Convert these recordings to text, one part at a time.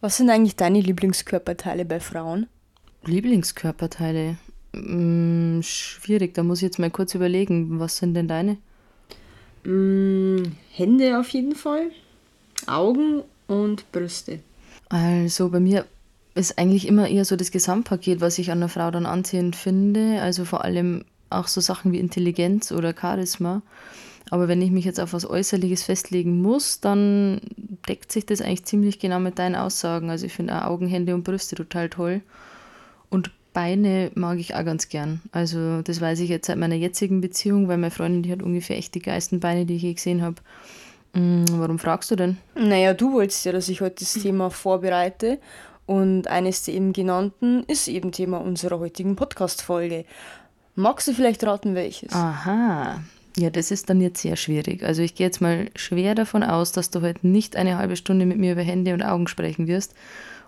Was sind eigentlich deine Lieblingskörperteile bei Frauen? Lieblingskörperteile? Hm, schwierig, da muss ich jetzt mal kurz überlegen. Was sind denn deine? Mm, Hände auf jeden Fall, Augen und Brüste. Also bei mir ist eigentlich immer eher so das Gesamtpaket, was ich an einer Frau dann anziehend finde. Also vor allem auch so Sachen wie Intelligenz oder Charisma. Aber wenn ich mich jetzt auf was Äußerliches festlegen muss, dann deckt sich das eigentlich ziemlich genau mit deinen Aussagen. Also ich finde auch Augen, Hände und Brüste total toll. Und Beine mag ich auch ganz gern. Also das weiß ich jetzt seit meiner jetzigen Beziehung, weil meine Freundin, die hat ungefähr echt die geilsten Beine, die ich je gesehen habe. Hm, warum fragst du denn? Naja, du wolltest ja, dass ich heute das Thema vorbereite. Und eines der eben genannten ist eben Thema unserer heutigen Podcast-Folge. Magst du vielleicht raten, welches? Aha, ja, das ist dann jetzt sehr schwierig. Also ich gehe jetzt mal schwer davon aus, dass du heute nicht eine halbe Stunde mit mir über Hände und Augen sprechen wirst.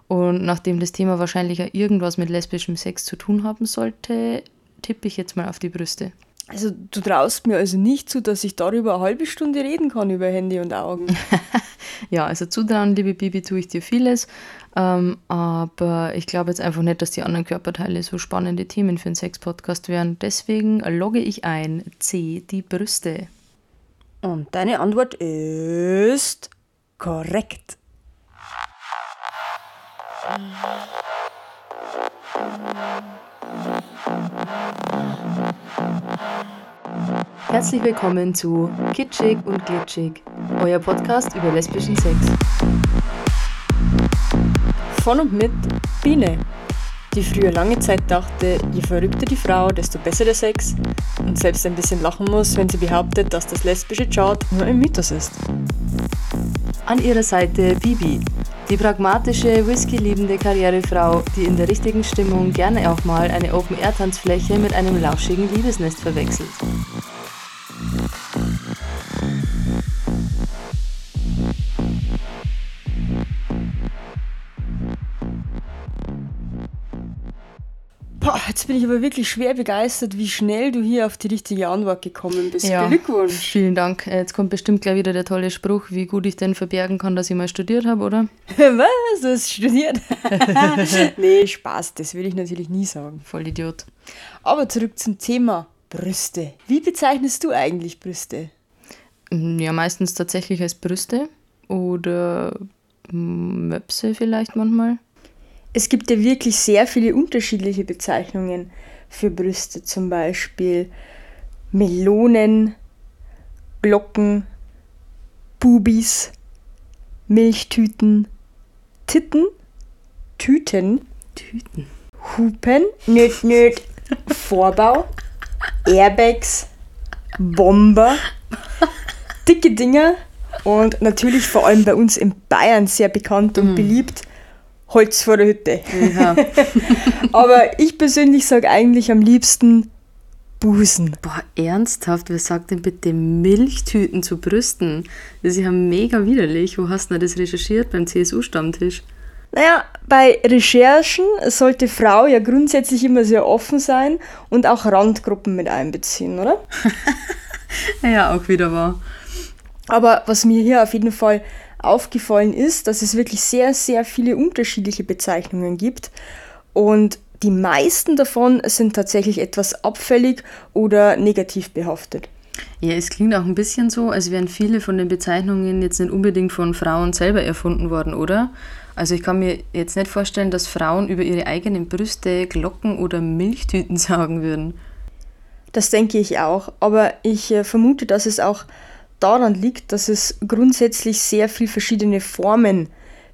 Und nachdem das Thema wahrscheinlich ja irgendwas mit lesbischem Sex zu tun haben sollte, tippe ich jetzt mal auf die Brüste. Also du traust mir also nicht zu, dass ich darüber eine halbe Stunde reden kann, über Hände und Augen. ja, also zutrauen, liebe Bibi, tue ich dir vieles. Ähm, aber ich glaube jetzt einfach nicht, dass die anderen Körperteile so spannende Themen für einen Sex-Podcast wären. Deswegen logge ich ein C, die Brüste. Und deine Antwort ist korrekt. Herzlich willkommen zu Kitschig und Glitschig, euer Podcast über lesbischen Sex. Von und mit Biene, die früher lange Zeit dachte, je verrückter die Frau, desto besser der Sex und selbst ein bisschen lachen muss, wenn sie behauptet, dass das lesbische Chart nur ein Mythos ist. An ihrer Seite Bibi, die pragmatische, whisky-liebende Karrierefrau, die in der richtigen Stimmung gerne auch mal eine Open-Air-Tanzfläche mit einem lauschigen Liebesnest verwechselt. Boah, jetzt bin ich aber wirklich schwer begeistert, wie schnell du hier auf die richtige Antwort gekommen bist. Ja, Glückwunsch. Vielen Dank. Äh, Jetzt kommt bestimmt gleich wieder der tolle Spruch, wie gut ich denn verbergen kann, dass ich mal studiert habe, oder? Was? Du hast studiert? nee, Spaß, das will ich natürlich nie sagen. Voll Idiot. Aber zurück zum Thema Brüste. Wie bezeichnest du eigentlich Brüste? Ja, meistens tatsächlich als Brüste oder Möpse vielleicht manchmal. Es gibt ja wirklich sehr viele unterschiedliche Bezeichnungen für Brüste, zum Beispiel Melonen, Glocken, Bubis, Milchtüten, Titten, Tüten, Tüten. Hupen, nöt, nöt, Vorbau, Airbags, Bomber, dicke Dinger und natürlich vor allem bei uns in Bayern sehr bekannt und beliebt, Holz vor der Hütte. Ja. Aber ich persönlich sage eigentlich am liebsten Busen. Boah, ernsthaft, wer sagt denn bitte Milchtüten zu Brüsten? Das ist ja mega widerlich. Wo hast du denn das recherchiert? Beim CSU-Stammtisch? Naja, bei Recherchen sollte Frau ja grundsätzlich immer sehr offen sein und auch Randgruppen mit einbeziehen, oder? Ja, auch wieder wahr. Aber was mir hier auf jeden Fall aufgefallen ist, dass es wirklich sehr, sehr viele unterschiedliche Bezeichnungen gibt. Und die meisten davon sind tatsächlich etwas abfällig oder negativ behaftet. Ja, es klingt auch ein bisschen so, als wären viele von den Bezeichnungen jetzt nicht unbedingt von Frauen selber erfunden worden, oder? Also ich kann mir jetzt nicht vorstellen, dass Frauen über ihre eigenen Brüste Glocken oder Milchtüten sagen würden. Das denke ich auch. Aber ich äh, vermute, dass es auch daran liegt, dass es grundsätzlich sehr viel verschiedene Formen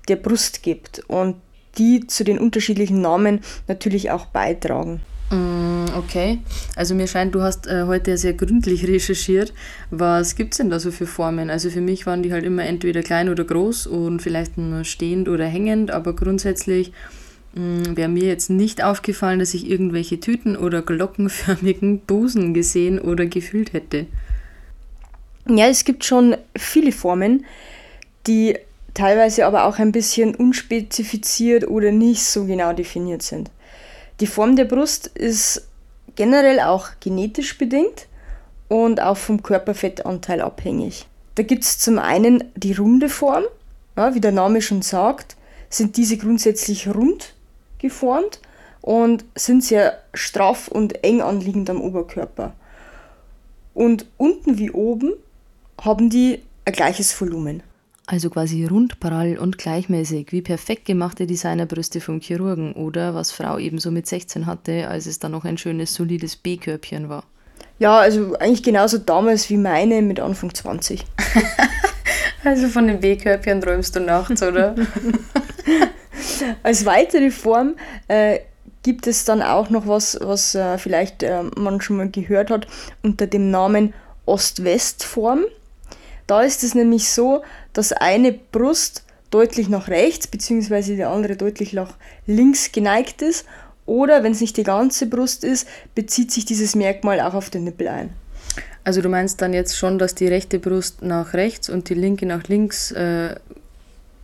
der Brust gibt und die zu den unterschiedlichen Namen natürlich auch beitragen. Mm, okay, also mir scheint, du hast äh, heute sehr gründlich recherchiert. Was gibt es denn da so für Formen? Also für mich waren die halt immer entweder klein oder groß und vielleicht nur stehend oder hängend, aber grundsätzlich mm, wäre mir jetzt nicht aufgefallen, dass ich irgendwelche Tüten oder glockenförmigen Busen gesehen oder gefühlt hätte. Ja, es gibt schon viele Formen, die teilweise aber auch ein bisschen unspezifiziert oder nicht so genau definiert sind. Die Form der Brust ist generell auch genetisch bedingt und auch vom Körperfettanteil abhängig. Da gibt es zum einen die runde Form, ja, wie der Name schon sagt. sind diese grundsätzlich rund geformt und sind sehr straff und eng anliegend am Oberkörper. Und unten wie oben haben die ein gleiches Volumen. Also quasi rund, prall und gleichmäßig, wie perfekt gemachte Designerbrüste vom Chirurgen oder was Frau ebenso mit 16 hatte, als es dann noch ein schönes, solides B-Körbchen war. Ja, also eigentlich genauso damals wie meine mit Anfang 20. also von den B-Körbchen träumst du nachts, oder? Als weitere Form äh, gibt es dann auch noch was, was äh, vielleicht äh, man schon mal gehört hat, unter dem Namen Ost-West-Form. Da ist es nämlich so, dass eine Brust deutlich nach rechts bzw. die andere deutlich nach links geneigt ist. Oder wenn es nicht die ganze Brust ist, bezieht sich dieses Merkmal auch auf den Nippel ein. Also du meinst dann jetzt schon, dass die rechte Brust nach rechts und die linke nach links äh,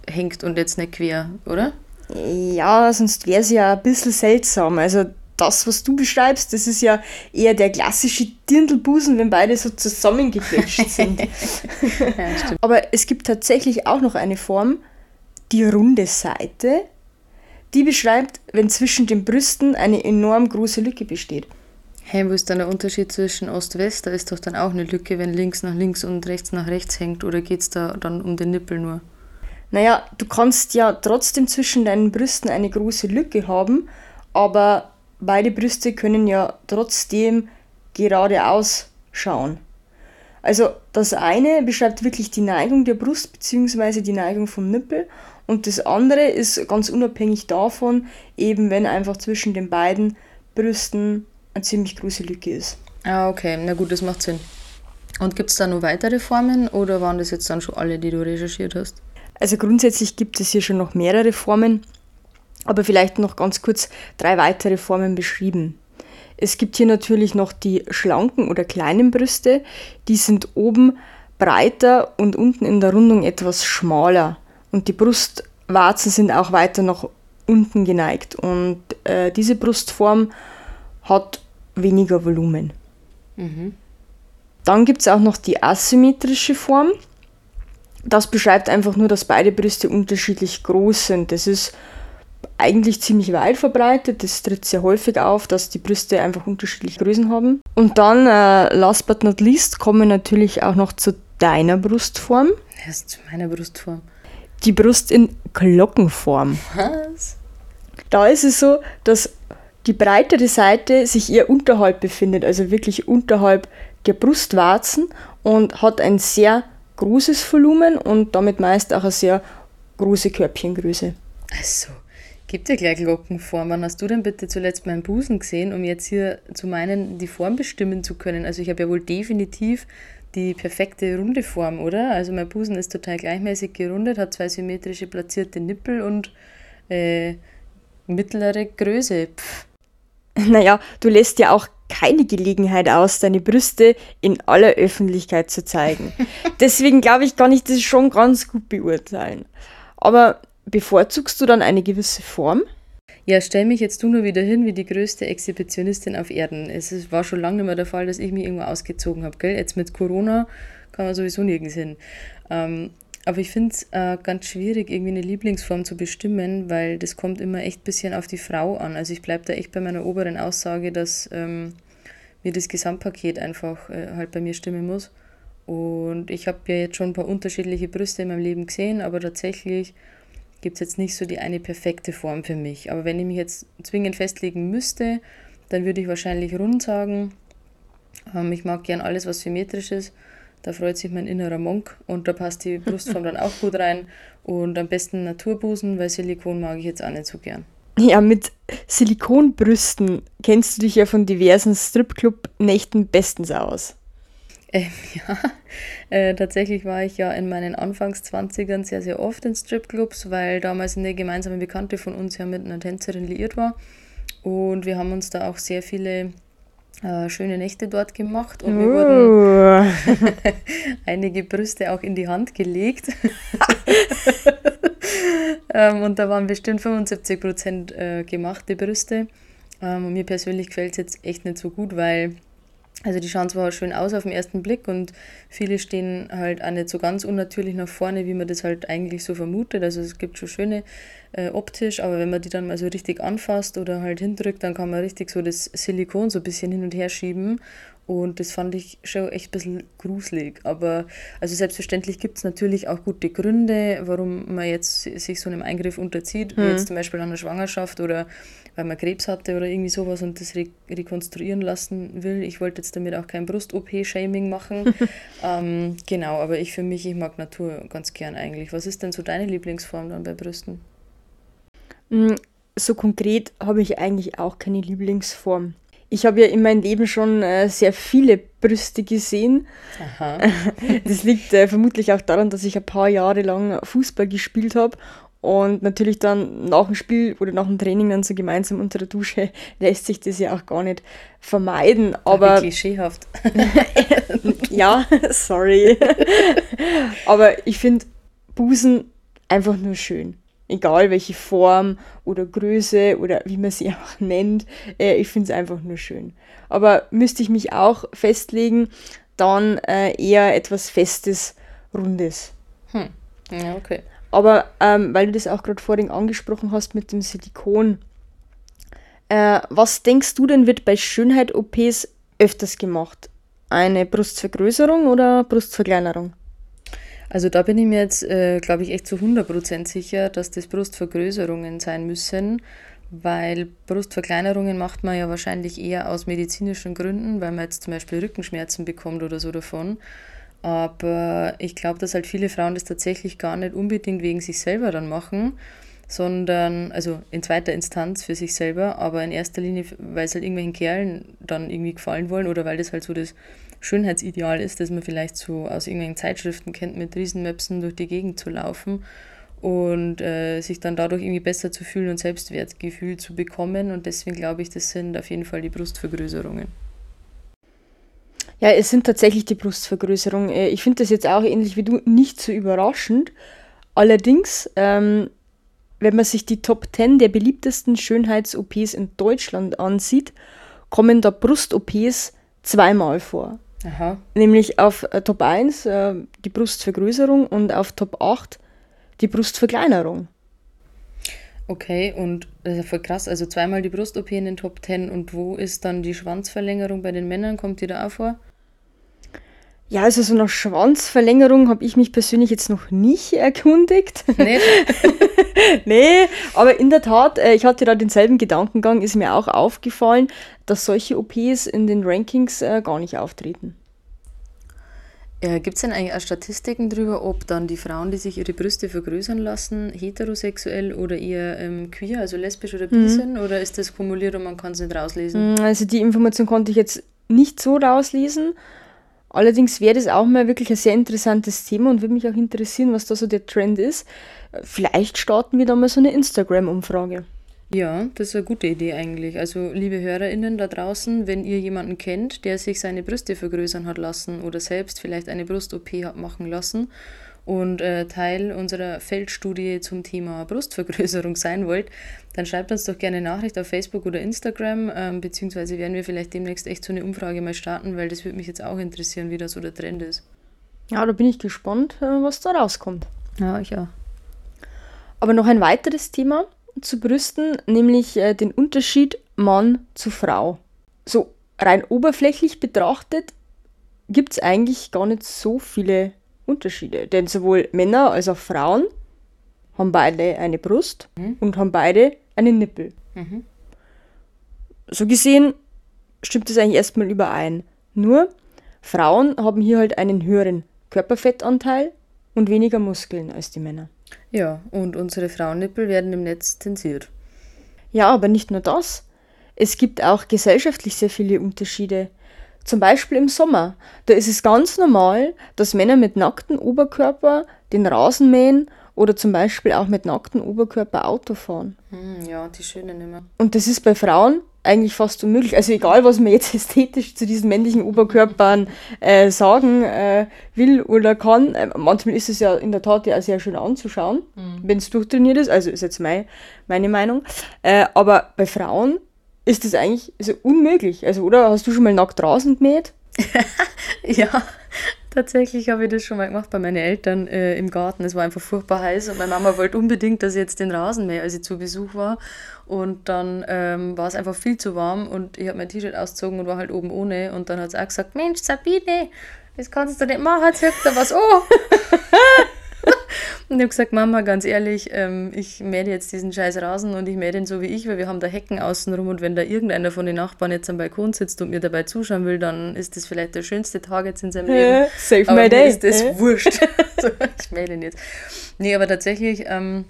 hängt und jetzt nicht quer, oder? Ja, sonst wäre es ja ein bisschen seltsam. Also das, was du beschreibst, das ist ja eher der klassische Dirndlbusen, wenn beide so zusammengequetscht sind. ja, Aber es gibt tatsächlich auch noch eine Form, die runde Seite, die beschreibt, wenn zwischen den Brüsten eine enorm große Lücke besteht. Hey, wo ist dann der Unterschied zwischen Ost-West? Da ist doch dann auch eine Lücke, wenn links nach links und rechts nach rechts hängt, oder geht es da dann um den Nippel nur? Naja, du kannst ja trotzdem zwischen deinen Brüsten eine große Lücke haben, aber beide Brüste können ja trotzdem geradeaus schauen. Also das eine beschreibt wirklich die Neigung der Brust bzw. die Neigung vom Nippel und das andere ist ganz unabhängig davon, eben wenn einfach zwischen den beiden Brüsten eine ziemlich große Lücke ist. Ah, okay, na gut, das macht Sinn. Und gibt es da noch weitere Formen oder waren das jetzt dann schon alle, die du recherchiert hast? Also grundsätzlich gibt es hier schon noch mehrere Formen aber vielleicht noch ganz kurz drei weitere Formen beschrieben. Es gibt hier natürlich noch die schlanken oder kleinen Brüste, die sind oben breiter und unten in der Rundung etwas schmaler und die Brustwarzen sind auch weiter nach unten geneigt und äh, diese Brustform hat weniger Volumen. Mhm. Dann gibt es auch noch die asymmetrische Form. Das beschreibt einfach nur, dass beide Brüste unterschiedlich groß sind. Das ist eigentlich ziemlich weit verbreitet. Das tritt sehr häufig auf, dass die Brüste einfach unterschiedliche Größen haben. Und dann, äh, last but not least, kommen wir natürlich auch noch zu deiner Brustform. Ist zu meiner Brustform? Die Brust in Glockenform. Was? Da ist es so, dass die breitere Seite sich eher unterhalb befindet, also wirklich unterhalb der Brustwarzen und hat ein sehr großes Volumen und damit meist auch eine sehr große Körbchengröße. Also, Gibt ja gleich Glockenform. Wann hast du denn bitte zuletzt meinen Busen gesehen, um jetzt hier zu meinen, die Form bestimmen zu können? Also ich habe ja wohl definitiv die perfekte runde Form, oder? Also mein Busen ist total gleichmäßig gerundet, hat zwei symmetrische platzierte Nippel und äh, mittlere Größe. Pff. Naja, du lässt ja auch keine Gelegenheit aus, deine Brüste in aller Öffentlichkeit zu zeigen. Deswegen glaube ich, kann ich das schon ganz gut beurteilen. Aber Bevorzugst du dann eine gewisse Form? Ja, stell mich jetzt du nur wieder hin wie die größte Exhibitionistin auf Erden. Es war schon lange nicht mehr der Fall, dass ich mich irgendwo ausgezogen habe, gell? Jetzt mit Corona kann man sowieso nirgends hin. Ähm, aber ich finde es äh, ganz schwierig, irgendwie eine Lieblingsform zu bestimmen, weil das kommt immer echt ein bisschen auf die Frau an. Also ich bleibe da echt bei meiner oberen Aussage, dass ähm, mir das Gesamtpaket einfach äh, halt bei mir stimmen muss. Und ich habe ja jetzt schon ein paar unterschiedliche Brüste in meinem Leben gesehen, aber tatsächlich gibt es jetzt nicht so die eine perfekte Form für mich. Aber wenn ich mich jetzt zwingend festlegen müsste, dann würde ich wahrscheinlich rund sagen. Ähm, ich mag gern alles, was symmetrisch ist. Da freut sich mein innerer Monk und da passt die Brustform dann auch gut rein. Und am besten Naturbusen, weil Silikon mag ich jetzt auch nicht so gern. Ja, mit Silikonbrüsten kennst du dich ja von diversen Stripclub-Nächten bestens aus. Ähm, ja, äh, tatsächlich war ich ja in meinen Anfangs-20ern sehr, sehr oft in Stripclubs, weil damals eine gemeinsame Bekannte von uns ja mit einer Tänzerin liiert war. Und wir haben uns da auch sehr viele äh, schöne Nächte dort gemacht und mir wurden uh. einige Brüste auch in die Hand gelegt. ähm, und da waren bestimmt 75 Prozent äh, gemachte Brüste. Ähm, und mir persönlich gefällt es jetzt echt nicht so gut, weil Also die schauen zwar schön aus auf den ersten Blick und viele stehen halt auch nicht so ganz unnatürlich nach vorne, wie man das halt eigentlich so vermutet. Also es gibt schon schöne äh, optisch, aber wenn man die dann mal so richtig anfasst oder halt hindrückt, dann kann man richtig so das Silikon so ein bisschen hin und her schieben und das fand ich schon echt ein bisschen gruselig. Aber also selbstverständlich gibt es natürlich auch gute Gründe, warum man jetzt sich so einem Eingriff unterzieht, mhm. wie jetzt zum Beispiel an der Schwangerschaft oder weil man Krebs hatte oder irgendwie sowas und das re rekonstruieren lassen will. Ich wollte jetzt damit auch kein Brust-OP-Shaming machen. ähm, genau, aber ich für mich, ich mag Natur ganz gern eigentlich. Was ist denn so deine Lieblingsform dann bei Brüsten? Mm, so konkret habe ich eigentlich auch keine Lieblingsform. Ich habe ja in meinem Leben schon äh, sehr viele Brüste gesehen. Aha. Das liegt äh, vermutlich auch daran, dass ich ein paar Jahre lang Fußball gespielt habe und natürlich dann nach dem Spiel oder nach dem Training dann so gemeinsam unter der Dusche lässt sich das ja auch gar nicht vermeiden. Aber klischeehaft. ja, sorry. aber ich finde Busen einfach nur schön egal welche Form oder Größe oder wie man sie auch nennt, äh, ich finde es einfach nur schön. Aber müsste ich mich auch festlegen, dann äh, eher etwas Festes, Rundes. Hm. Ja, okay. Aber ähm, weil du das auch gerade vorhin angesprochen hast mit dem Silikon, äh, was denkst du denn wird bei Schönheit-OPs öfters gemacht? Eine Brustvergrößerung oder Brustverkleinerung? Also da bin ich mir jetzt, äh, glaube ich, echt zu 100% sicher, dass das Brustvergrößerungen sein müssen, weil Brustverkleinerungen macht man ja wahrscheinlich eher aus medizinischen Gründen, weil man jetzt zum Beispiel Rückenschmerzen bekommt oder so davon. Aber ich glaube, dass halt viele Frauen das tatsächlich gar nicht unbedingt wegen sich selber dann machen, sondern, also in zweiter Instanz für sich selber, aber in erster Linie, weil es halt irgendwelchen Kerlen dann irgendwie gefallen wollen oder weil das halt so das Schönheitsideal ist, das man vielleicht so aus irgendwelchen Zeitschriften kennt, mit Riesenmöpsen durch die Gegend zu laufen und äh, sich dann dadurch irgendwie besser zu fühlen und Selbstwertgefühl zu bekommen. Und deswegen glaube ich, das sind auf jeden Fall die Brustvergrößerungen. Ja, es sind tatsächlich die Brustvergrößerungen. Äh, ich finde das jetzt auch ähnlich wie du nicht so überraschend. Allerdings, ähm, wenn man sich die Top 10 der beliebtesten Schönheits-OPs in Deutschland ansieht, kommen da Brust-OPs zweimal vor. Aha. Nämlich auf äh, Top 1 äh, die Brustvergrößerung und auf Top 8 die Brustverkleinerung. Okay, und das ist ja voll krass. Also zweimal die Brust-OP in den Top 10 und wo ist dann die Schwanzverlängerung bei den Männern? Kommt die da auch vor? Ja, also so nach Schwanzverlängerung habe ich mich persönlich jetzt noch nicht erkundigt. Nee. nee, aber in der Tat, äh, ich hatte da denselben Gedankengang, ist mir auch aufgefallen, dass solche OPs in den Rankings äh, gar nicht auftreten. Ja, Gibt es denn eigentlich auch Statistiken darüber, ob dann die Frauen, die sich ihre Brüste vergrößern lassen, heterosexuell oder eher ähm, queer, also lesbisch oder bi mhm. sind? Oder ist das kumuliert und man kann es nicht rauslesen? Mm, also die Information konnte ich jetzt nicht so rauslesen. Allerdings wäre das auch mal wirklich ein sehr interessantes Thema und würde mich auch interessieren, was da so der Trend ist. Vielleicht starten wir da mal so eine Instagram-Umfrage. Ja, das ist eine gute Idee eigentlich. Also, liebe HörerInnen da draußen, wenn ihr jemanden kennt, der sich seine Brüste vergrößern hat lassen oder selbst vielleicht eine Brust-OP hat machen lassen und äh, Teil unserer Feldstudie zum Thema Brustvergrößerung sein wollt, dann schreibt uns doch gerne eine Nachricht auf Facebook oder Instagram, ähm, beziehungsweise werden wir vielleicht demnächst echt so eine Umfrage mal starten, weil das würde mich jetzt auch interessieren, wie das so der Trend ist. Ja, da bin ich gespannt, äh, was da rauskommt. Ja, ich auch. Aber noch ein weiteres Thema zu Brüsten, nämlich äh, den Unterschied Mann zu Frau. So rein oberflächlich betrachtet gibt es eigentlich gar nicht so viele Unterschiede. Denn sowohl Männer als auch Frauen haben beide eine Brust mhm. und haben beide einen Nippel. Mhm. So gesehen stimmt das eigentlich erstmal überein. Nur Frauen haben hier halt einen höheren Körperfettanteil und weniger Muskeln als die Männer. Ja, und unsere Frauennippel werden im Netz zensiert. Ja, aber nicht nur das. Es gibt auch gesellschaftlich sehr viele Unterschiede. Zum Beispiel im Sommer. Da ist es ganz normal, dass Männer mit nacktem Oberkörper den Rasen mähen oder zum Beispiel auch mit nacktem Oberkörper Auto fahren. Hm, ja, die schönen immer. Und das ist bei Frauen eigentlich fast unmöglich. Also egal, was man jetzt ästhetisch zu diesen männlichen Oberkörpern äh, sagen äh, will oder kann, äh, manchmal ist es ja in der Tat ja sehr schön anzuschauen, mhm. wenn es durchtrainiert ist. Also ist jetzt mein, meine Meinung. Äh, aber bei Frauen ist das eigentlich also unmöglich. Also, oder hast du schon mal nackt draußen gemäht? ja, tatsächlich habe ich das schon mal gemacht bei meinen Eltern äh, im Garten. Es war einfach furchtbar heiß und meine Mama wollte unbedingt, dass ich jetzt den Rasen mähe, als ich zu Besuch war. Und dann ähm, war es einfach viel zu warm und ich habe mein T-Shirt ausgezogen und war halt oben ohne. Und dann hat sie auch gesagt: Mensch, Sabine, das kannst du nicht machen, zirkt da was an. Und ich habe gesagt, Mama, ganz ehrlich, ähm, ich mähe jetzt diesen scheiß Rasen und ich mähe den so wie ich, weil wir haben da Hecken außenrum und wenn da irgendeiner von den Nachbarn jetzt am Balkon sitzt und mir dabei zuschauen will, dann ist das vielleicht der schönste Tag jetzt in seinem Leben. Save aber my day. ist das wurscht. so, ich mähe den jetzt. Nee, aber tatsächlich, ähm,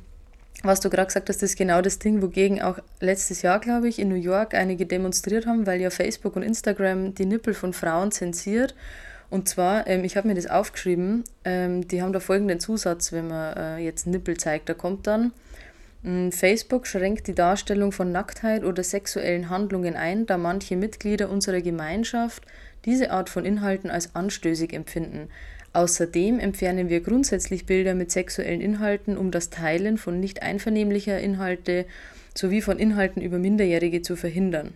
was du gerade gesagt hast, ist genau das Ding, wogegen auch letztes Jahr, glaube ich, in New York einige demonstriert haben, weil ja Facebook und Instagram die Nippel von Frauen zensiert. Und zwar, ähm, ich habe mir das aufgeschrieben, ähm, die haben da folgenden Zusatz, wenn man äh, jetzt Nippel zeigt. Da kommt dann, hm, Facebook schränkt die Darstellung von Nacktheit oder sexuellen Handlungen ein, da manche Mitglieder unserer Gemeinschaft diese Art von Inhalten als anstößig empfinden. Außerdem entfernen wir grundsätzlich Bilder mit sexuellen Inhalten, um das Teilen von nicht einvernehmlicher Inhalte sowie von Inhalten über Minderjährige zu verhindern.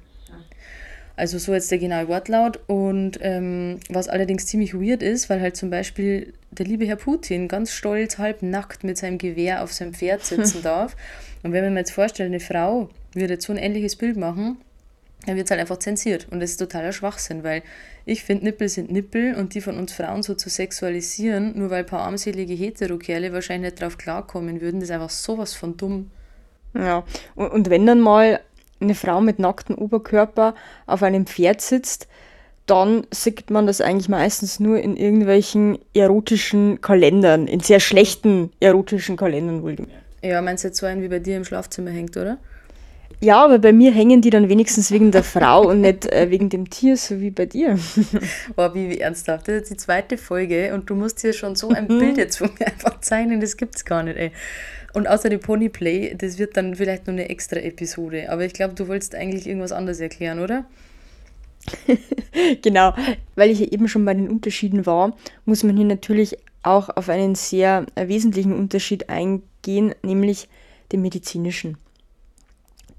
Also so jetzt der genaue Wortlaut. Und ähm, was allerdings ziemlich weird ist, weil halt zum Beispiel der liebe Herr Putin ganz stolz, halb nackt mit seinem Gewehr auf seinem Pferd sitzen darf. Und wenn man mir jetzt vorstellt, eine Frau würde jetzt so ein ähnliches Bild machen, dann wird es halt einfach zensiert. Und das ist totaler Schwachsinn, weil ich finde, Nippel sind Nippel und die von uns Frauen so zu sexualisieren, nur weil ein paar armselige Heterokerle wahrscheinlich nicht drauf klarkommen würden, das ist einfach sowas von dumm. Ja, und wenn dann mal eine Frau mit nacktem Oberkörper auf einem Pferd sitzt, dann sieht man das eigentlich meistens nur in irgendwelchen erotischen Kalendern, in sehr schlechten erotischen Kalendern wohlgemerkt. Ja, meinst du jetzt so einen, wie bei dir im Schlafzimmer hängt, oder? Ja, aber bei mir hängen die dann wenigstens wegen der Frau und nicht äh, wegen dem Tier, so wie bei dir. Boah, wie, wie ernsthaft. Das ist jetzt die zweite Folge und du musst dir schon so ein Bild jetzt von mir einfach zeichnen, das gibt's gar nicht, ey. Und außer dem Ponyplay, das wird dann vielleicht noch eine extra Episode. Aber ich glaube, du wolltest eigentlich irgendwas anderes erklären, oder? genau, weil ich ja eben schon bei den Unterschieden war, muss man hier natürlich auch auf einen sehr äh, wesentlichen Unterschied eingehen, nämlich den medizinischen.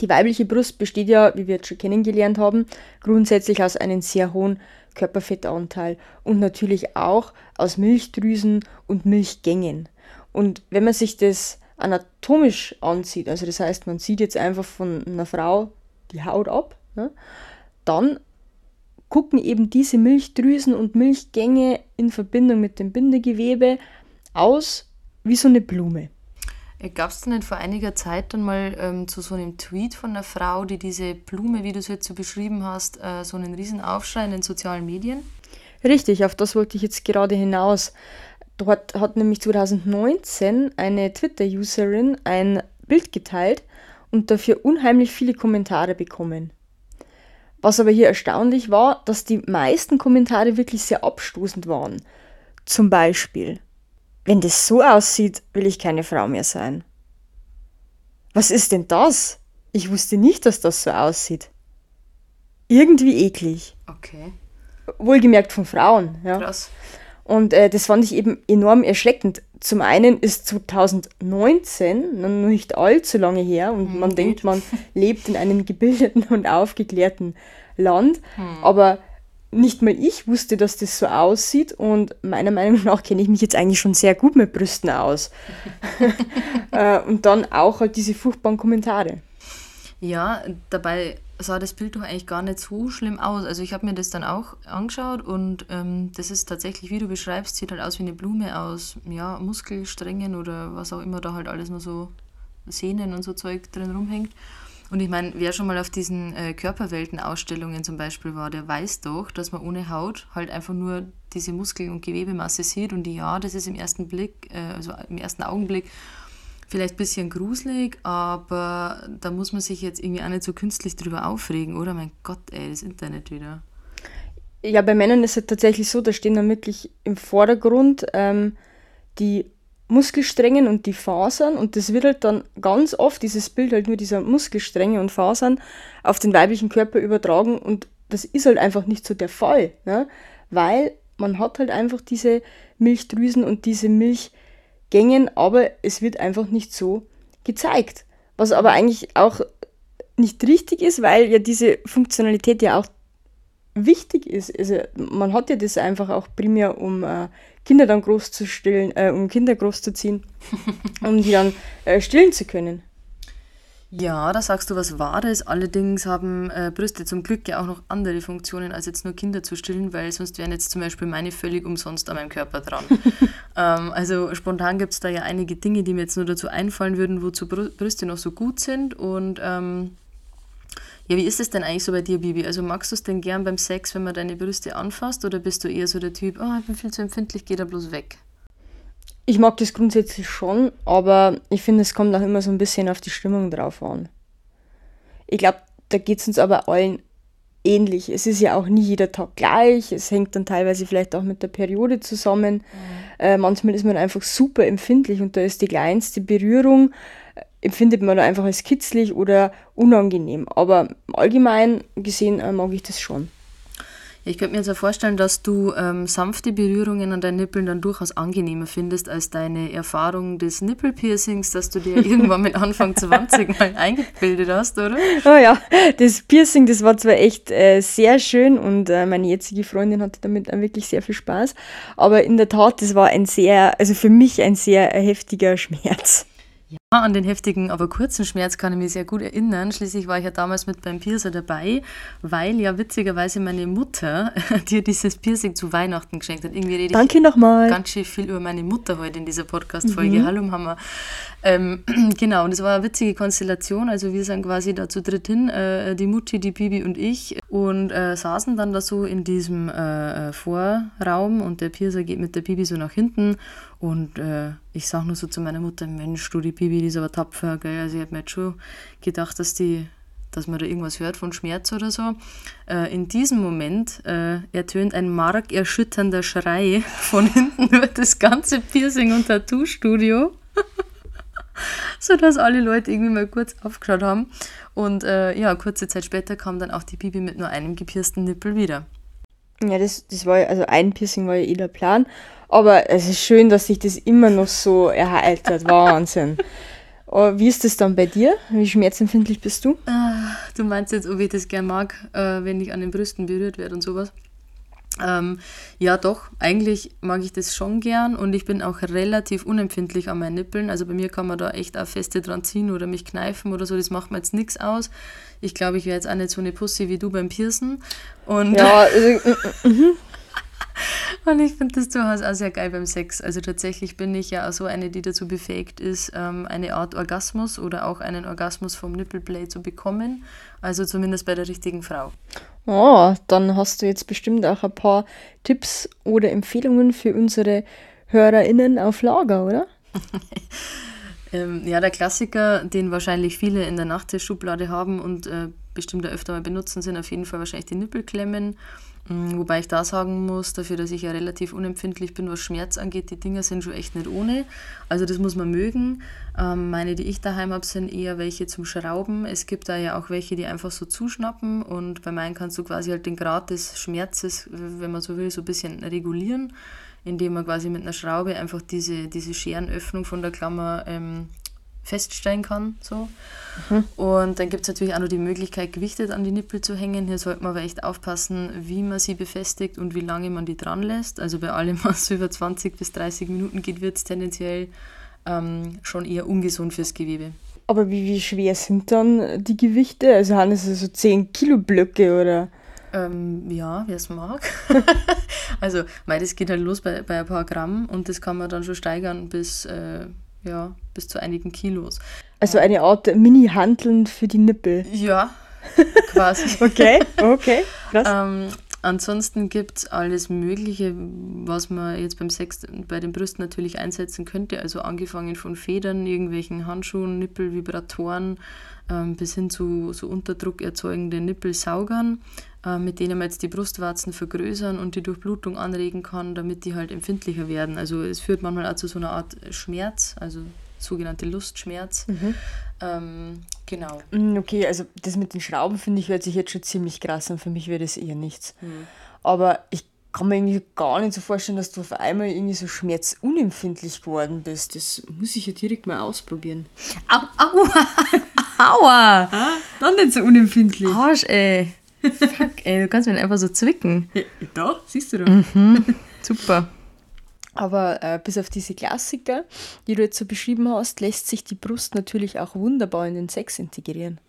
Die weibliche Brust besteht ja, wie wir jetzt schon kennengelernt haben, grundsätzlich aus einem sehr hohen Körperfettanteil und natürlich auch aus Milchdrüsen und Milchgängen. Und wenn man sich das anatomisch ansieht, also das heißt, man sieht jetzt einfach von einer Frau die Haut ab, ne, dann gucken eben diese Milchdrüsen und Milchgänge in Verbindung mit dem Bindegewebe aus wie so eine Blume. Äh, Gab es denn nicht vor einiger Zeit dann mal ähm, zu so einem Tweet von einer Frau, die diese Blume, wie du es jetzt so beschrieben hast, äh, so einen riesen Aufschrei in den sozialen Medien? Richtig, auf das wollte ich jetzt gerade hinaus. Dort hat nämlich 2019 eine Twitter-Userin ein Bild geteilt und dafür unheimlich viele Kommentare bekommen. Was aber hier erstaunlich war, dass die meisten Kommentare wirklich sehr abstoßend waren. Zum Beispiel, wenn das so aussieht, will ich keine Frau mehr sein. Was ist denn das? Ich wusste nicht, dass das so aussieht. Irgendwie eklig. Okay. Wohlgemerkt von Frauen. Ja. Krass. Und äh, das fand ich eben enorm erschreckend. Zum einen ist 2019 noch nicht allzu lange her und hm, man denkt, man lebt in einem gebildeten und aufgeklärten Land. Hm. Aber nicht mal ich wusste, dass das so aussieht und meiner Meinung nach kenne ich mich jetzt eigentlich schon sehr gut mit Brüsten aus. äh, und dann auch halt diese furchtbaren Kommentare. Ja, dabei sah das Bild doch eigentlich gar nicht so schlimm aus. Also ich habe mir das dann auch angeschaut und ähm, das ist tatsächlich, wie du beschreibst, sieht halt aus wie eine Blume aus ja, Muskelsträngen oder was auch immer da halt alles nur so Sehnen und so Zeug drin rumhängt. Und ich meine, wer schon mal auf diesen äh, Körperwelten-Ausstellungen zum Beispiel war, der weiß doch, dass man ohne Haut halt einfach nur diese Muskel- und Gewebemasse sieht. Und ja, das ist im ersten Blick, äh, also im ersten Augenblick vielleicht ein bisschen gruselig, aber da muss man sich jetzt irgendwie auch nicht so künstlich drüber aufregen, oder? Mein Gott, ey, das Internet wieder. Ja, bei Männern ist es tatsächlich so, da stehen dann wirklich im Vordergrund ähm, die Muskelsträngen und die Fasern und das wird halt dann ganz oft, dieses Bild halt nur dieser Muskelstränge und Fasern auf den weiblichen Körper übertragen und das ist halt einfach nicht so der Fall, ne? weil man hat halt einfach diese Milchdrüsen und diese Milch Gängen, aber es wird einfach nicht so gezeigt. Was aber eigentlich auch nicht richtig ist, weil ja diese Funktionalität ja auch wichtig ist. Also man hat ja das einfach auch primär, um äh, Kinder dann groß zu stillen, äh, um Kinder groß zu ziehen, um die dann äh, stillen zu können. Ja, da sagst du was Wahres. Allerdings haben äh, Brüste zum Glück ja auch noch andere Funktionen, als jetzt nur Kinder zu stillen, weil sonst wären jetzt zum Beispiel meine völlig umsonst an meinem Körper dran. ähm, also spontan gibt es da ja einige Dinge, die mir jetzt nur dazu einfallen würden, wozu Brüste noch so gut sind. Und ähm, ja, wie ist es denn eigentlich so bei dir, Bibi? Also magst du es denn gern beim Sex, wenn man deine Brüste anfasst, oder bist du eher so der Typ, oh, ich bin viel zu empfindlich, geh da bloß weg? Ich mag das grundsätzlich schon, aber ich finde, es kommt auch immer so ein bisschen auf die Stimmung drauf an. Ich glaube, da geht es uns aber allen ähnlich. Es ist ja auch nie jeder Tag gleich. Es hängt dann teilweise vielleicht auch mit der Periode zusammen. Mhm. Äh, manchmal ist man einfach super empfindlich und da ist die kleinste Berührung empfindet man einfach als kitzlig oder unangenehm. Aber allgemein gesehen äh, mag ich das schon. Ich könnte mir jetzt auch vorstellen, dass du ähm, sanfte Berührungen an deinen Nippeln dann durchaus angenehmer findest als deine Erfahrung des Nippelpiercings, dass du dir irgendwann mit Anfang 20 mal eingebildet hast, oder? Oh ja, das Piercing, das war zwar echt äh, sehr schön und äh, meine jetzige Freundin hatte damit wirklich sehr viel Spaß, aber in der Tat, das war ein sehr, also für mich ein sehr heftiger Schmerz. Ja, an den heftigen, aber kurzen Schmerz kann ich mich sehr gut erinnern. Schließlich war ich ja damals mit beim Piercer dabei, weil ja witzigerweise meine Mutter dir dieses Piercing zu Weihnachten geschenkt hat. Irgendwie rede Danke nochmal. Ganz schön viel über meine Mutter heute in dieser Podcast-Folge. Mhm. Hallo Mama. Ähm, genau, und es war eine witzige Konstellation. Also wir sind quasi da zu dritt hin, äh, die Mutti, die Bibi und ich, und äh, saßen dann da so in diesem äh, äh Vorraum und der Piercer geht mit der Bibi so nach hinten und äh, ich sage nur so zu meiner Mutter, Mensch, du, die Bibi, die ist aber tapfer, gell? Also ich habe mir jetzt schon gedacht, dass die dass man da irgendwas hört von Schmerz oder so. Äh, in diesem Moment äh, ertönt ein markerschütternder Schrei von hinten über das ganze Piercing- und Tattoo-Studio, sodass alle Leute irgendwie mal kurz aufgeschaut haben. Und äh, ja, kurze Zeit später kam dann auch die Bibi mit nur einem gepiersten Nippel wieder. Ja, das, das war also ein Piercing war ja eh der Plan. Aber es ist schön, dass sich das immer noch so erhalten Wahnsinn. wie ist das dann bei dir? Wie schmerzempfindlich bist du? Ah, du meinst jetzt, ob ich das gern mag, äh, wenn ich an den Brüsten berührt werde und sowas? Ähm, ja, doch, eigentlich mag ich das schon gern und ich bin auch relativ unempfindlich an meinen Nippeln. Also bei mir kann man da echt auch feste dran ziehen oder mich kneifen oder so, das macht mir jetzt nichts aus. Ich glaube, ich wäre jetzt auch nicht so eine Pussy wie du beim Piercen. Und ja, also, Und ich finde das durchaus auch sehr geil beim Sex. Also tatsächlich bin ich ja auch so eine, die dazu befähigt ist, ähm, eine Art Orgasmus oder auch einen Orgasmus vom Nippelplay zu bekommen. Also zumindest bei der richtigen Frau. Oh, dann hast du jetzt bestimmt auch ein paar Tipps oder Empfehlungen für unsere HörerInnen auf Lager, oder? ähm, ja, der Klassiker, den wahrscheinlich viele in der Nachttischschublade haben und äh, bestimmt öfter mal benutzen, sind auf jeden Fall wahrscheinlich die Nippelklemmen Mm, wobei ich da sagen muss, dafür, dass ich ja relativ unempfindlich bin, was Schmerz angeht, die Dinger sind schon echt nicht ohne. Also das muss man mögen. Ähm, meine, die ich daheim habe, sind eher welche zum Schrauben. Es gibt da ja auch welche, die einfach so zuschnappen und bei meinen kannst du quasi halt den Grad des Schmerzes, wenn man so will, so ein bisschen regulieren, indem man quasi mit einer Schraube einfach diese, diese Scherenöffnung von der Klammer ähm, feststellen kann. So. Mhm. Und dann gibt es natürlich auch noch die Möglichkeit, gewichtet an die Nippel zu hängen. Hier sollte man aber echt aufpassen, wie man sie befestigt und wie lange man die dran lässt. Also bei allem, was über 20 bis 30 Minuten geht, wird es tendenziell ähm, schon eher ungesund fürs Gewebe. Aber wie, wie schwer sind dann die Gewichte? Also haben es so 10 Kilo Blöcke oder? Ähm, ja, wer es mag. also, mei, das geht halt los bei, bei ein paar Gramm und das kann man dann schon steigern bis äh, ja, bis zu einigen Kilos. Also eine Art Mini-Handeln für die Nippel. Ja, quasi. okay, okay, krass. Ähm, ansonsten gibt es alles Mögliche, was man jetzt beim Sex bei den Brüsten natürlich einsetzen könnte. Also angefangen von Federn, irgendwelchen Handschuhen, Nippelvibratoren ähm, bis hin zu so Unterdruck erzeugenden Nippelsaugern, mit denen man jetzt die Brustwarzen vergrößern und die Durchblutung anregen kann, damit die halt empfindlicher werden. Also es führt manchmal auch zu so einer Art Schmerz, also sogenannte Lustschmerz. Mhm. Ähm, genau. Mm, okay, also das mit den Schrauben finde ich hört sich jetzt schon ziemlich krass an. Für mich wäre das eher nichts. Mhm. Aber ich kann mir irgendwie gar nicht so vorstellen, dass du auf einmal irgendwie so schmerzunempfindlich geworden bist. Das muss ich ja direkt mal ausprobieren. Au, au, aua! Dann nicht so unempfindlich. Arsch, ey. Fuck, ey, du kannst mich einfach so zwicken. Ja, da, siehst du da. Mhm. Super. Aber äh, bis auf diese Klassiker, die du jetzt so beschrieben hast, lässt sich die Brust natürlich auch wunderbar in den Sex integrieren.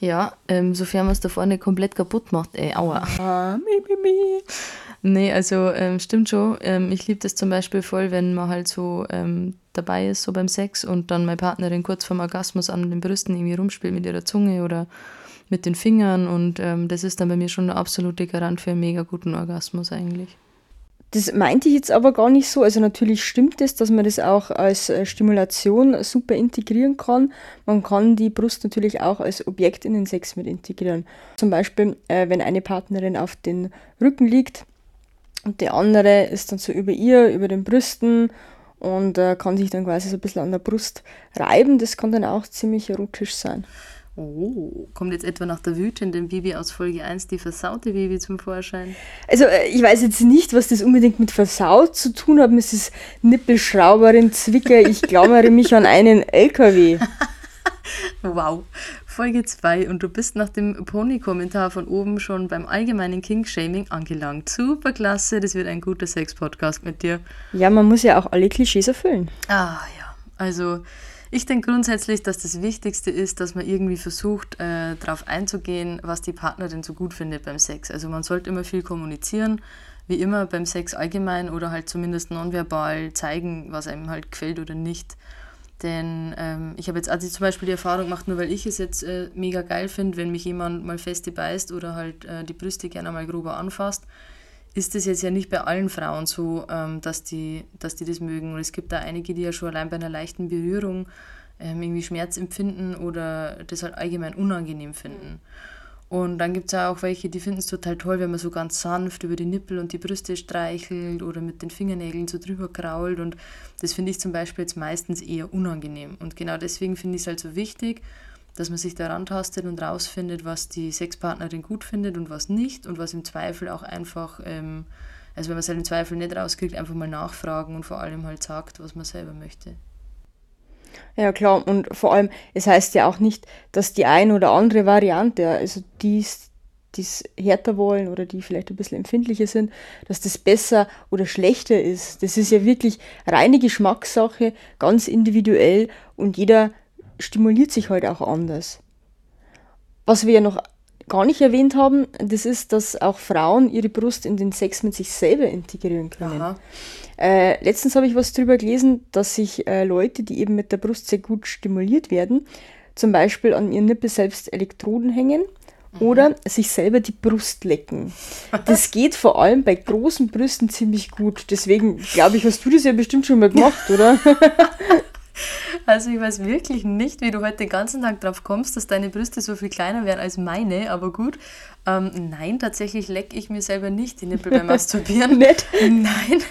Ja, ähm, sofern man es da vorne komplett kaputt macht, ey, aua. Ah, mi, mi, mi. Nee, also ähm, stimmt schon. Ähm, ich liebe das zum Beispiel voll, wenn man halt so ähm, dabei ist, so beim Sex und dann meine Partnerin kurz vorm Orgasmus an den Brüsten irgendwie rumspielt mit ihrer Zunge oder mit den Fingern und ähm, das ist dann bei mir schon der absolute Garant für einen mega guten Orgasmus eigentlich. Das meinte ich jetzt aber gar nicht so. Also natürlich stimmt es, dass man das auch als äh, Stimulation super integrieren kann. Man kann die Brust natürlich auch als Objekt in den Sex mit integrieren. Zum Beispiel, äh, wenn eine Partnerin auf den Rücken liegt und die andere ist dann so über ihr, über den Brüsten und äh, kann sich dann quasi so ein bisschen an der Brust reiben. Das kann dann auch ziemlich erotisch sein. Oh, kommt jetzt etwa nach der wütenden Bibi aus Folge 1 die versaute Bibi zum Vorschein? Also äh, ich weiß jetzt nicht, was das unbedingt mit versaut zu tun hat, Mrs. Nippelschrauberin Zwicker. Ich klammere mich an einen LKW. wow. Folge 2 und du bist nach dem Pony-Kommentar von oben schon beim allgemeinen King-Shaming angelangt. Super klasse, das wird ein guter Sex-Podcast mit dir. Ja, man muss ja auch alle Klischees erfüllen. Ah ja, also ich denke grundsätzlich, dass das Wichtigste ist, dass man irgendwie versucht, äh, darauf einzugehen, was die Partnerin so gut findet beim Sex. Also man sollte immer viel kommunizieren, wie immer beim Sex allgemein oder halt zumindest nonverbal zeigen, was einem halt gefällt oder nicht. Denn ähm, ich habe jetzt also zum Beispiel die Erfahrung gemacht, nur weil ich es jetzt äh, mega geil finde, wenn mich jemand mal feste beißt oder halt äh, die Brüste gerne mal grober anfasst, ist es jetzt ja nicht bei allen Frauen so, ähm, dass, die, dass die das mögen. Und es gibt da einige, die ja schon allein bei einer leichten Berührung ähm, irgendwie Schmerz empfinden oder das halt allgemein unangenehm finden. Und dann gibt es ja auch welche, die finden es total toll, wenn man so ganz sanft über die Nippel und die Brüste streichelt oder mit den Fingernägeln so drüber krault. Und das finde ich zum Beispiel jetzt meistens eher unangenehm. Und genau deswegen finde ich es halt so wichtig, dass man sich daran tastet und rausfindet, was die Sexpartnerin gut findet und was nicht und was im Zweifel auch einfach, ähm, also wenn man es halt im Zweifel nicht rauskriegt, einfach mal nachfragen und vor allem halt sagt, was man selber möchte. Ja, klar, und vor allem, es heißt ja auch nicht, dass die eine oder andere Variante, also die es härter wollen oder die vielleicht ein bisschen empfindlicher sind, dass das besser oder schlechter ist. Das ist ja wirklich reine Geschmackssache, ganz individuell und jeder stimuliert sich halt auch anders. Was wir ja noch gar nicht erwähnt haben, das ist, dass auch Frauen ihre Brust in den Sex mit sich selber integrieren können. Äh, letztens habe ich was darüber gelesen, dass sich äh, Leute, die eben mit der Brust sehr gut stimuliert werden, zum Beispiel an ihren Nippel selbst Elektroden hängen mhm. oder sich selber die Brust lecken. Das geht vor allem bei großen Brüsten ziemlich gut. Deswegen glaube ich, hast du das ja bestimmt schon mal gemacht, oder? Also ich weiß wirklich nicht, wie du heute den ganzen Tag drauf kommst, dass deine Brüste so viel kleiner wären als meine, aber gut. Ähm, nein, tatsächlich lecke ich mir selber nicht die Nippel beim Masturbieren. nicht? Nein,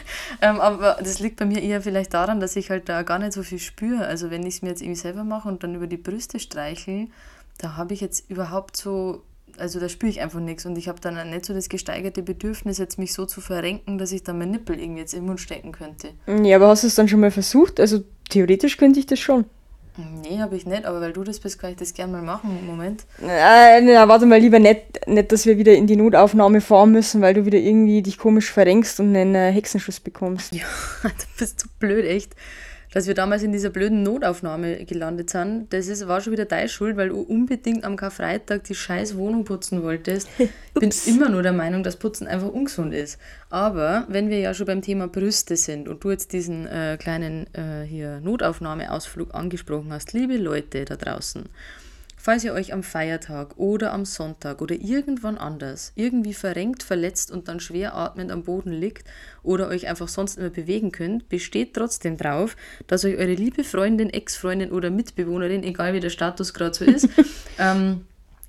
ähm, aber das liegt bei mir eher vielleicht daran, dass ich halt da gar nicht so viel spüre. Also wenn ich es mir jetzt irgendwie selber mache und dann über die Brüste streichel, da habe ich jetzt überhaupt so also da spüre ich einfach nichts und ich habe dann nicht so das gesteigerte Bedürfnis, jetzt mich so zu verrenken, dass ich dann meinen Nippel irgendwie jetzt im Mund stecken könnte. Ja, aber hast du es dann schon mal versucht? Also theoretisch könnte ich das schon. Nee, habe ich nicht, aber weil du das bist, kann ich das gerne mal machen. Moment. Äh, na, warte mal lieber nicht, nicht, dass wir wieder in die Notaufnahme fahren müssen, weil du wieder irgendwie dich komisch verrenkst und einen äh, Hexenschuss bekommst. Ja, du bist so blöd, echt dass wir damals in dieser blöden Notaufnahme gelandet sind, das ist, war schon wieder deine Schuld, weil du unbedingt am Karfreitag die scheiß Wohnung putzen wolltest. Ich bin immer nur der Meinung, dass Putzen einfach ungesund ist. Aber wenn wir ja schon beim Thema Brüste sind und du jetzt diesen äh, kleinen äh, hier Notaufnahmeausflug angesprochen hast, liebe Leute da draußen, Falls ihr euch am Feiertag oder am Sonntag oder irgendwann anders irgendwie verrenkt, verletzt und dann schwer atmend am Boden liegt oder euch einfach sonst immer bewegen könnt, besteht trotzdem drauf, dass euch eure liebe Freundin, Ex-Freundin oder Mitbewohnerin, egal wie der Status gerade so ist, ähm,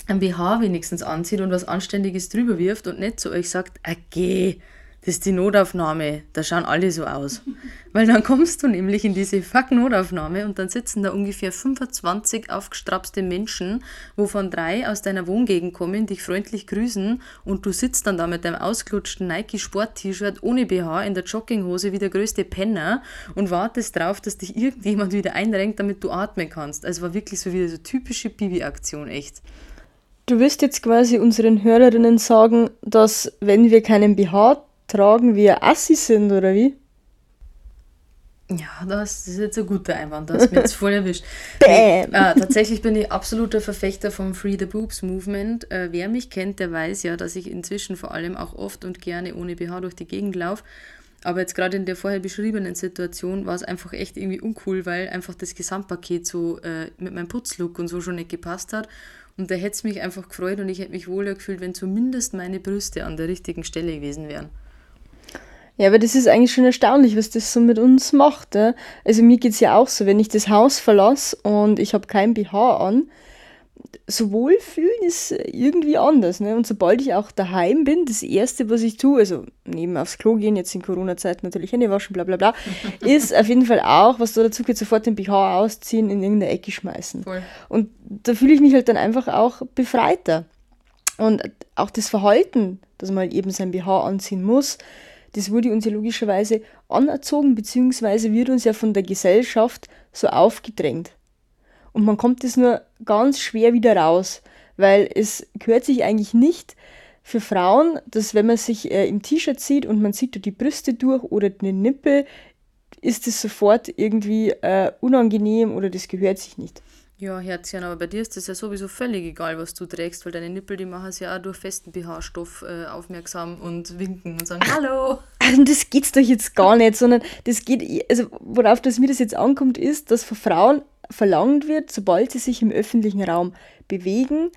ein BH wenigstens anzieht und was Anständiges drüber wirft und nicht zu euch sagt, ah, geh, das ist die Notaufnahme, da schauen alle so aus. Weil dann kommst du nämlich in diese Fuck-Notaufnahme und dann sitzen da ungefähr 25 aufgestrapste Menschen, wovon drei aus deiner Wohngegend kommen, dich freundlich grüßen und du sitzt dann da mit deinem ausgelutschten Nike-Sport-T-Shirt ohne BH in der Jogginghose wie der größte Penner und wartest drauf, dass dich irgendjemand wieder einrenkt, damit du atmen kannst. Also war wirklich so wieder so typische Bibi-Aktion, echt. Du wirst jetzt quasi unseren Hörerinnen sagen, dass wenn wir keinen BH tragen, wir Assi sind, oder wie? Ja, das ist jetzt ein guter Einwand, das mich jetzt voll erwischt. Nee, äh, tatsächlich bin ich absoluter Verfechter vom Free the Boobs Movement. Äh, wer mich kennt, der weiß ja, dass ich inzwischen vor allem auch oft und gerne ohne BH durch die Gegend laufe. Aber jetzt gerade in der vorher beschriebenen Situation war es einfach echt irgendwie uncool, weil einfach das Gesamtpaket so äh, mit meinem Putzlook und so schon nicht gepasst hat. Und da hätte es mich einfach gefreut und ich hätte mich wohler gefühlt, wenn zumindest meine Brüste an der richtigen Stelle gewesen wären. Ja, aber das ist eigentlich schon erstaunlich, was das so mit uns macht. Ja? Also mir geht es ja auch so, wenn ich das Haus verlasse und ich habe kein BH an, so wohlfühlen ist irgendwie anders. Ne? Und sobald ich auch daheim bin, das Erste, was ich tue, also neben aufs Klo gehen, jetzt in Corona-Zeiten natürlich Hände waschen, bla bla bla, ist auf jeden Fall auch, was da dazu geht, sofort den BH ausziehen, in irgendeine Ecke schmeißen. Voll. Und da fühle ich mich halt dann einfach auch befreiter. Und auch das Verhalten, dass man halt eben sein BH anziehen muss, das wurde uns ja logischerweise anerzogen, beziehungsweise wird uns ja von der Gesellschaft so aufgedrängt. Und man kommt das nur ganz schwer wieder raus, weil es gehört sich eigentlich nicht für Frauen, dass wenn man sich äh, im T-Shirt sieht und man sieht da die Brüste durch oder den Nippel, ist es sofort irgendwie äh, unangenehm oder das gehört sich nicht. Ja, Herzchen, aber bei dir ist das ja sowieso völlig egal, was du trägst, weil deine Nippel, die machen es ja auch durch festen BH-Stoff äh, aufmerksam und winken und sagen Hallo. Also das geht's doch jetzt gar nicht, sondern das geht, also worauf das mir das jetzt ankommt, ist, dass von Frauen verlangt wird, sobald sie sich im öffentlichen Raum bewegen,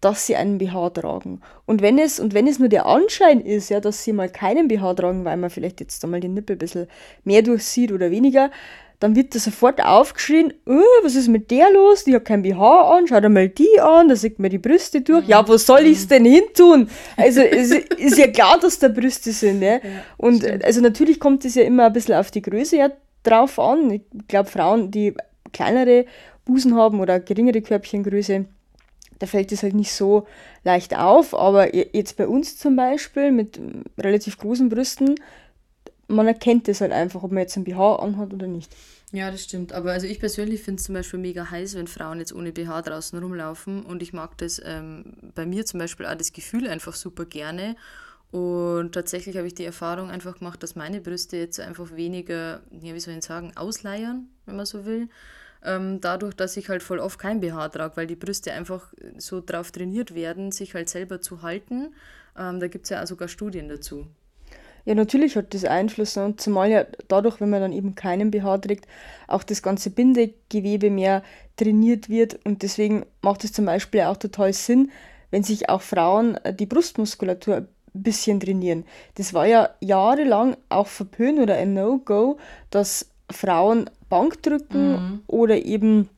dass sie einen BH tragen. Und wenn es, und wenn es nur der Anschein ist, ja, dass sie mal keinen BH tragen, weil man vielleicht jetzt einmal den Nippel ein bisschen mehr durchsieht oder weniger, dann wird da sofort aufgeschrien, oh, was ist mit der los? Die hat kein BH an, schau dir mal die an, da sieht man die Brüste durch. Mhm. Ja, wo soll ich es denn hin tun? Also es ist ja klar, dass da Brüste sind. Ne? Ja, und stimmt. also natürlich kommt es ja immer ein bisschen auf die Größe ja drauf an. Ich glaube, Frauen, die kleinere Busen haben oder geringere Körbchengröße, da fällt es halt nicht so leicht auf. Aber jetzt bei uns zum Beispiel mit relativ großen Brüsten, man erkennt es halt einfach, ob man jetzt ein BH anhat oder nicht. Ja, das stimmt. Aber also ich persönlich finde es zum Beispiel mega heiß, wenn Frauen jetzt ohne BH draußen rumlaufen. Und ich mag das ähm, bei mir zum Beispiel auch das Gefühl einfach super gerne. Und tatsächlich habe ich die Erfahrung einfach gemacht, dass meine Brüste jetzt einfach weniger, ja, wie soll ich sagen, ausleiern, wenn man so will. Ähm, dadurch, dass ich halt voll oft kein BH trage, weil die Brüste einfach so drauf trainiert werden, sich halt selber zu halten. Ähm, da gibt es ja auch sogar Studien dazu. Ja, natürlich hat das Einfluss und zumal ja dadurch, wenn man dann eben keinen BH trägt, auch das ganze Bindegewebe mehr trainiert wird und deswegen macht es zum Beispiel auch total Sinn, wenn sich auch Frauen äh, die Brustmuskulatur ein bisschen trainieren. Das war ja jahrelang auch verpönt oder ein No-Go, dass Frauen Bankdrücken mhm. oder eben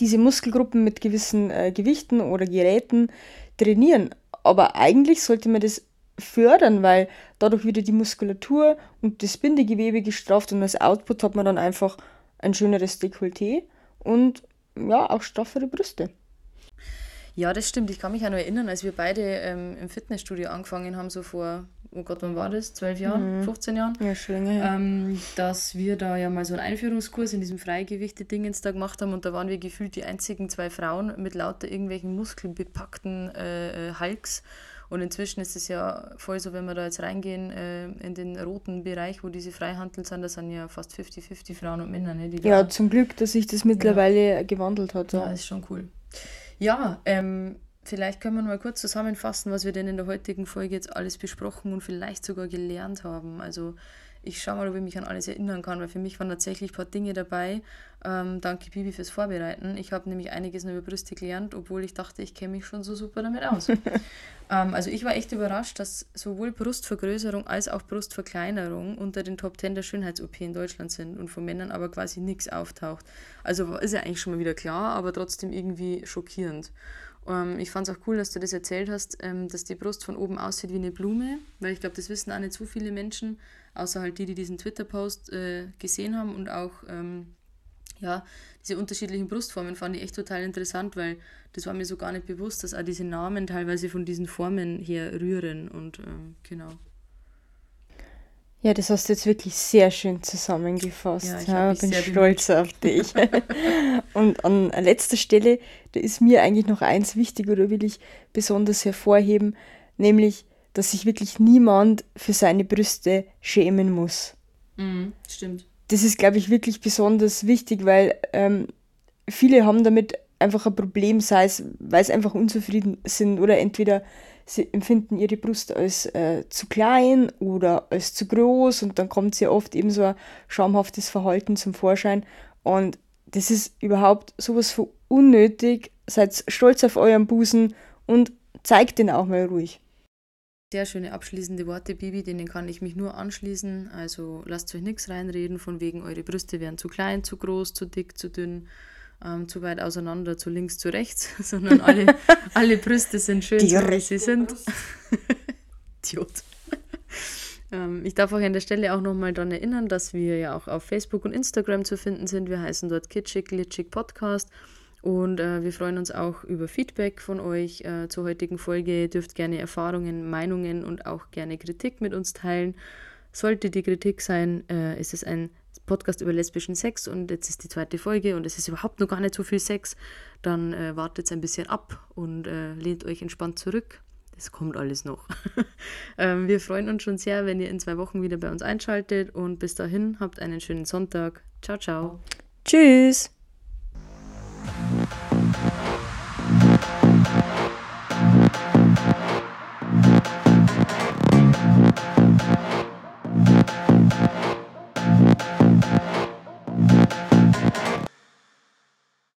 diese Muskelgruppen mit gewissen äh, Gewichten oder Geräten trainieren. Aber eigentlich sollte man das fördern, weil dadurch wieder die Muskulatur und das Bindegewebe gestrafft und als Output hat man dann einfach ein schöneres Dekolleté und ja, auch straffere Brüste. Ja, das stimmt. Ich kann mich auch noch erinnern, als wir beide ähm, im Fitnessstudio angefangen haben, so vor, oh Gott, wann war das? 12 Jahren, mhm. 15 Jahren? Ja, schon länger. Ja. Ähm, dass wir da ja mal so einen Einführungskurs in diesem Freigewichte-Dingens da gemacht haben und da waren wir gefühlt die einzigen zwei Frauen mit lauter irgendwelchen muskelbepackten äh, äh, Hulks. Und inzwischen ist es ja voll so, wenn wir da jetzt reingehen äh, in den roten Bereich, wo diese Freihandel sind, da sind ja fast 50-50 Frauen und Männer. Ne, ja, da zum Glück, dass sich das mittlerweile ja. gewandelt hat. Ja. ja, ist schon cool. Ja, ähm, vielleicht können wir mal kurz zusammenfassen, was wir denn in der heutigen Folge jetzt alles besprochen und vielleicht sogar gelernt haben. Also ich schaue mal, ob ich mich an alles erinnern kann, weil für mich waren tatsächlich ein paar Dinge dabei. Ähm, danke Bibi fürs Vorbereiten. Ich habe nämlich einiges nur über Brüste gelernt, obwohl ich dachte, ich kenne mich schon so super damit aus. ähm, also ich war echt überrascht, dass sowohl Brustvergrößerung als auch Brustverkleinerung unter den Top 10 der Schönheits-OP in Deutschland sind und von Männern aber quasi nichts auftaucht. Also ist ja eigentlich schon mal wieder klar, aber trotzdem irgendwie schockierend. Ähm, ich fand es auch cool, dass du das erzählt hast, ähm, dass die Brust von oben aussieht wie eine Blume, weil ich glaube, das wissen auch nicht so viele Menschen außer halt die, die diesen Twitter-Post äh, gesehen haben und auch ähm, ja, diese unterschiedlichen Brustformen fand ich echt total interessant, weil das war mir so gar nicht bewusst, dass auch diese Namen teilweise von diesen Formen her rühren und ähm, genau. Ja, das hast du jetzt wirklich sehr schön zusammengefasst. Ja, ich ja, bin stolz auf dich. Und an letzter Stelle, da ist mir eigentlich noch eins wichtig oder will ich besonders hervorheben, nämlich, dass sich wirklich niemand für seine Brüste schämen muss. Mhm, stimmt. Das ist, glaube ich, wirklich besonders wichtig, weil ähm, viele haben damit einfach ein Problem, sei es, weil sie einfach unzufrieden sind oder entweder sie empfinden ihre Brust als äh, zu klein oder als zu groß und dann kommt sehr oft eben so ein schamhaftes Verhalten zum Vorschein und das ist überhaupt sowas von unnötig. Seid stolz auf euren Busen und zeigt den auch mal ruhig. Sehr schöne abschließende Worte, Bibi, denen kann ich mich nur anschließen. Also lasst euch nichts reinreden, von wegen eure Brüste wären zu klein, zu groß, zu dick, zu dünn ähm, zu weit auseinander, zu links, zu rechts, sondern alle, alle Brüste sind schön, Die so wie sie sind. Idiot. ähm, ich darf euch an der Stelle auch nochmal daran erinnern, dass wir ja auch auf Facebook und Instagram zu finden sind. Wir heißen dort Kitschig, Glitschig Podcast. Und äh, wir freuen uns auch über Feedback von euch äh, zur heutigen Folge. Ihr dürft gerne Erfahrungen, Meinungen und auch gerne Kritik mit uns teilen. Sollte die Kritik sein, äh, ist es ein Podcast über lesbischen Sex und jetzt ist die zweite Folge und es ist überhaupt noch gar nicht so viel Sex, dann äh, wartet ein bisschen ab und äh, lehnt euch entspannt zurück. Das kommt alles noch. ähm, wir freuen uns schon sehr, wenn ihr in zwei Wochen wieder bei uns einschaltet und bis dahin habt einen schönen Sonntag. Ciao, ciao. Tschüss.